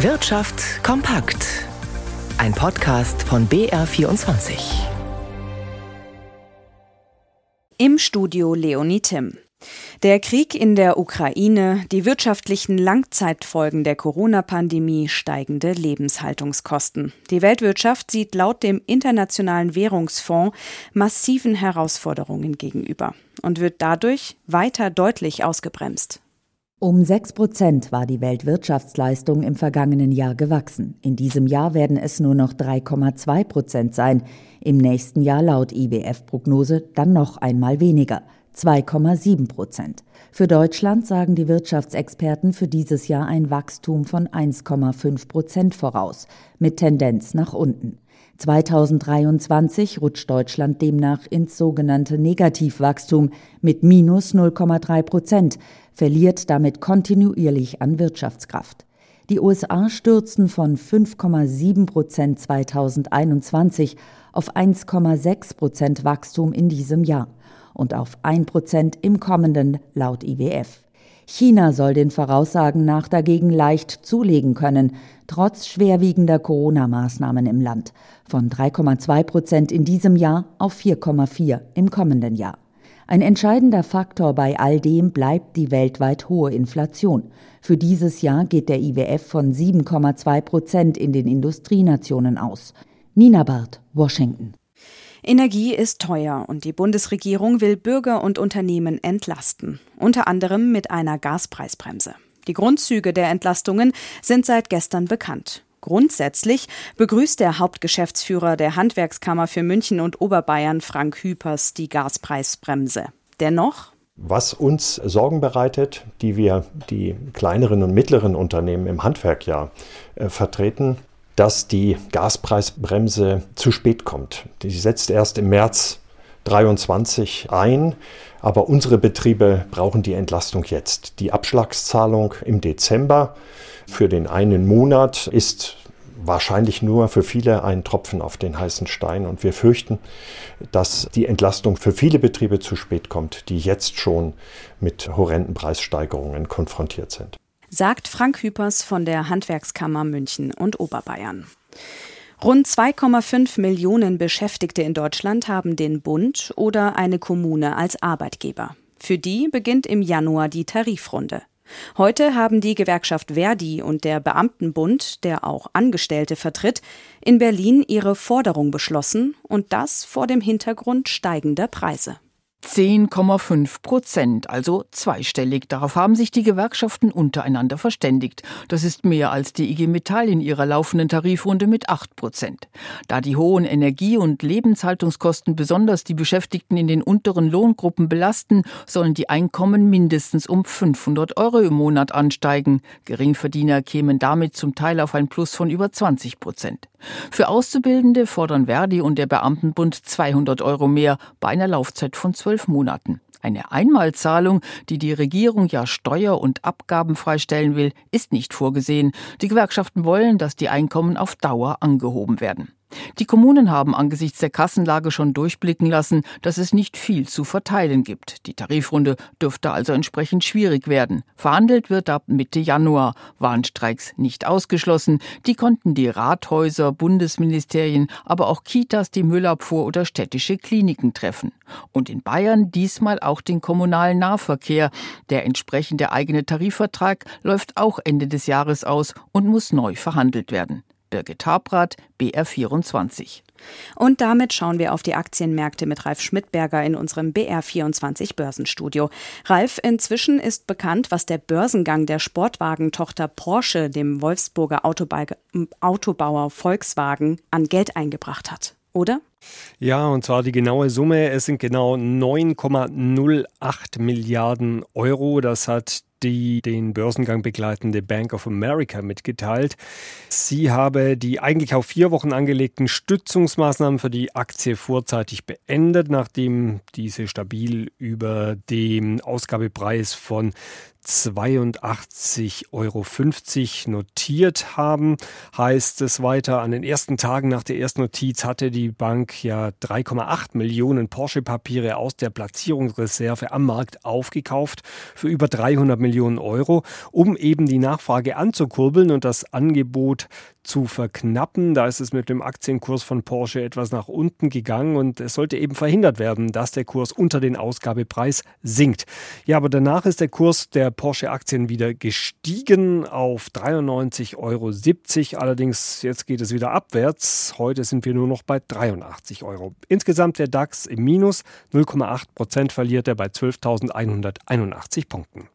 Wirtschaft kompakt. Ein Podcast von BR24. Im Studio Leonie Tim. Der Krieg in der Ukraine, die wirtschaftlichen Langzeitfolgen der Corona-Pandemie, steigende Lebenshaltungskosten. Die Weltwirtschaft sieht laut dem Internationalen Währungsfonds massiven Herausforderungen gegenüber und wird dadurch weiter deutlich ausgebremst. Um 6 Prozent war die Weltwirtschaftsleistung im vergangenen Jahr gewachsen. In diesem Jahr werden es nur noch 3,2 Prozent sein. Im nächsten Jahr laut IWF-Prognose dann noch einmal weniger. 2,7 Prozent. Für Deutschland sagen die Wirtschaftsexperten für dieses Jahr ein Wachstum von 1,5 Prozent voraus, mit Tendenz nach unten. 2023 rutscht Deutschland demnach ins sogenannte Negativwachstum mit minus 0,3 Prozent, verliert damit kontinuierlich an Wirtschaftskraft. Die USA stürzen von 5,7 Prozent 2021 auf 1,6 Prozent Wachstum in diesem Jahr und auf 1 Prozent im kommenden laut IWF. China soll den Voraussagen nach dagegen leicht zulegen können, trotz schwerwiegender Corona-Maßnahmen im Land, von 3,2 Prozent in diesem Jahr auf 4,4 im kommenden Jahr. Ein entscheidender Faktor bei all dem bleibt die weltweit hohe Inflation. Für dieses Jahr geht der IWF von 7,2 Prozent in den Industrienationen aus. Nina Barth, Washington. Energie ist teuer und die Bundesregierung will Bürger und Unternehmen entlasten, unter anderem mit einer Gaspreisbremse. Die Grundzüge der Entlastungen sind seit gestern bekannt. Grundsätzlich begrüßt der Hauptgeschäftsführer der Handwerkskammer für München und Oberbayern, Frank Hüpers, die Gaspreisbremse. Dennoch was uns Sorgen bereitet, die wir die kleineren und mittleren Unternehmen im Handwerk ja äh, vertreten, dass die Gaspreisbremse zu spät kommt. Die setzt erst im März 23 ein, aber unsere Betriebe brauchen die Entlastung jetzt. Die Abschlagszahlung im Dezember für den einen Monat ist wahrscheinlich nur für viele ein Tropfen auf den heißen Stein. Und wir fürchten, dass die Entlastung für viele Betriebe zu spät kommt, die jetzt schon mit horrenden Preissteigerungen konfrontiert sind sagt Frank Hüpers von der Handwerkskammer München und Oberbayern. Rund 2,5 Millionen Beschäftigte in Deutschland haben den Bund oder eine Kommune als Arbeitgeber. Für die beginnt im Januar die Tarifrunde. Heute haben die Gewerkschaft Verdi und der Beamtenbund, der auch Angestellte vertritt, in Berlin ihre Forderung beschlossen und das vor dem Hintergrund steigender Preise. 10,5 Prozent, also zweistellig. Darauf haben sich die Gewerkschaften untereinander verständigt. Das ist mehr als die IG Metall in ihrer laufenden Tarifrunde mit 8 Prozent. Da die hohen Energie- und Lebenshaltungskosten besonders die Beschäftigten in den unteren Lohngruppen belasten, sollen die Einkommen mindestens um 500 Euro im Monat ansteigen. Geringverdiener kämen damit zum Teil auf ein Plus von über 20 Prozent. Für Auszubildende fordern Verdi und der Beamtenbund 200 Euro mehr bei einer Laufzeit von zwölf Monaten. Eine Einmalzahlung, die die Regierung ja steuer- und abgabenfrei stellen will, ist nicht vorgesehen. Die Gewerkschaften wollen, dass die Einkommen auf Dauer angehoben werden. Die Kommunen haben angesichts der Kassenlage schon durchblicken lassen, dass es nicht viel zu verteilen gibt. Die Tarifrunde dürfte also entsprechend schwierig werden. Verhandelt wird ab Mitte Januar. Warnstreiks nicht ausgeschlossen. Die konnten die Rathäuser, Bundesministerien, aber auch Kitas, die Müllabfuhr oder städtische Kliniken treffen. Und in Bayern diesmal auch den kommunalen Nahverkehr. Der entsprechende eigene Tarifvertrag läuft auch Ende des Jahres aus und muss neu verhandelt werden. Birgit Habrath, BR24. Und damit schauen wir auf die Aktienmärkte mit Ralf Schmidberger in unserem BR24 Börsenstudio. Ralf, inzwischen ist bekannt, was der Börsengang der Sportwagentochter Porsche dem Wolfsburger Autobauer Volkswagen an Geld eingebracht hat, oder? Ja, und zwar die genaue Summe. Es sind genau 9,08 Milliarden Euro. Das hat die den Börsengang begleitende Bank of America mitgeteilt. Sie habe die eigentlich auf vier Wochen angelegten Stützungsmaßnahmen für die Aktie vorzeitig beendet, nachdem diese stabil über dem Ausgabepreis von 82,50 Euro notiert haben. Heißt es weiter, an den ersten Tagen nach der ersten Notiz hatte die Bank ja 3,8 Millionen Porsche-Papiere aus der Platzierungsreserve am Markt aufgekauft für über 300 Millionen Euro, um eben die Nachfrage anzukurbeln und das Angebot zu verknappen. Da ist es mit dem Aktienkurs von Porsche etwas nach unten gegangen und es sollte eben verhindert werden, dass der Kurs unter den Ausgabepreis sinkt. Ja, aber danach ist der Kurs der Porsche-Aktien wieder gestiegen auf 93,70 Euro. Allerdings jetzt geht es wieder abwärts. Heute sind wir nur noch bei 83 Euro. Insgesamt der DAX im Minus 0,8 Prozent verliert er bei 12.181 Punkten.